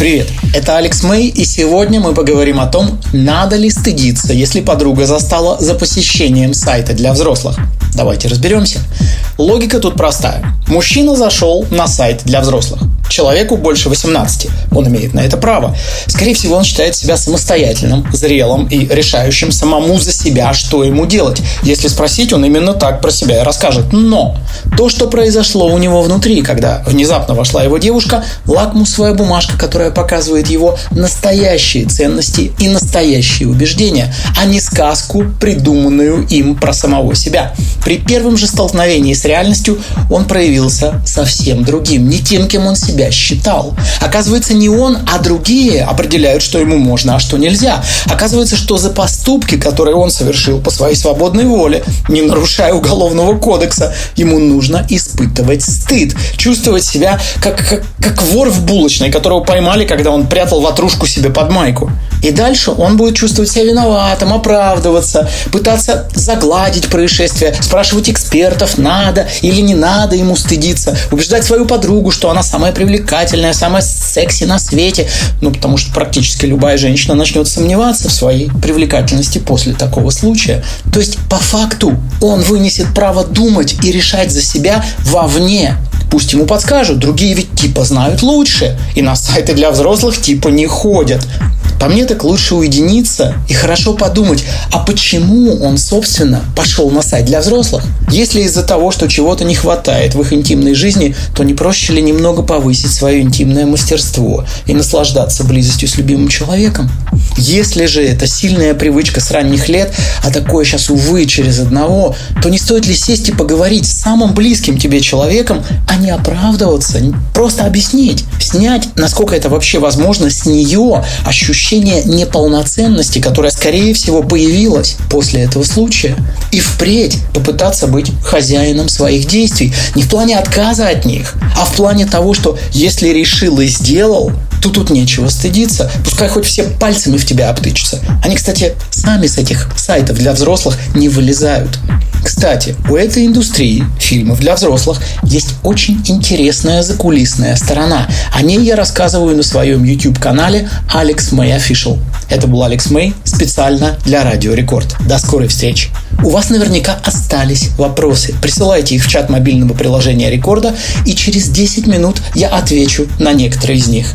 Привет, это Алекс Мэй, и сегодня мы поговорим о том, надо ли стыдиться, если подруга застала за посещением сайта для взрослых. Давайте разберемся. Логика тут простая. Мужчина зашел на сайт для взрослых. Человеку больше 18. Он имеет на это право. Скорее всего, он считает себя самостоятельным, зрелым и решающим самому за себя, что ему делать. Если спросить, он именно так про себя и расскажет. Но то, что произошло у него внутри, когда внезапно вошла его девушка, лакмусовая бумажка, которая показывает его настоящие ценности и настоящие убеждения, а не сказку, придуманную им про самого себя. При первом же столкновении с реальностью он проявился совсем другим, не тем, кем он себя считал. Оказывается, не он, а другие определяют, что ему можно, а что нельзя. Оказывается, что за поступки, которые он совершил по своей свободной воле, не нарушая уголовного кодекса, ему нужно испытывать стыд, чувствовать себя как, как, как вор в булочной, которого поймали, когда он прятал ватрушку себе под майку. И дальше он будет чувствовать себя виноватым, оправдываться, пытаться загладить происшествие, спрашивать экспертов, надо или не надо ему стыдиться, убеждать свою подругу, что она самая привлекательная, самая секси на свете. Ну, потому что практически любая женщина начнет сомневаться в своей привлекательности после такого случая. То есть, по факту, он вынесет право думать и решать за себя вовне, Пусть ему подскажут, другие ведь типа знают лучше, и на сайты для взрослых типа не ходят. По мне так лучше уединиться и хорошо подумать, а почему он, собственно, пошел на сайт для взрослых? Если из-за того, что чего-то не хватает в их интимной жизни, то не проще ли немного повысить свое интимное мастерство и наслаждаться близостью с любимым человеком? Если же это сильная привычка с ранних лет, а такое сейчас, увы, через одного, то не стоит ли сесть и поговорить с самым близким тебе человеком, а не оправдываться, просто объяснить, снять, насколько это вообще возможно, с нее ощущение неполноценности, которое, скорее всего, появилось после этого случая, и впредь попытаться быть хозяином своих действий. Не в плане отказа от них, а в плане того, что если решил и сделал, то тут нечего стыдиться. Пускай хоть все пальцами в тебя обтычутся. Они, кстати, сами с этих сайтов для взрослых не вылезают. Кстати, у этой индустрии фильмов для взрослых есть очень интересная закулисная сторона. О ней я рассказываю на своем YouTube-канале Alex May Official. Это был Алекс Мэй специально для Радио Рекорд. До скорой встречи. У вас наверняка остались вопросы. Присылайте их в чат мобильного приложения Рекорда, и через 10 минут я отвечу на некоторые из них.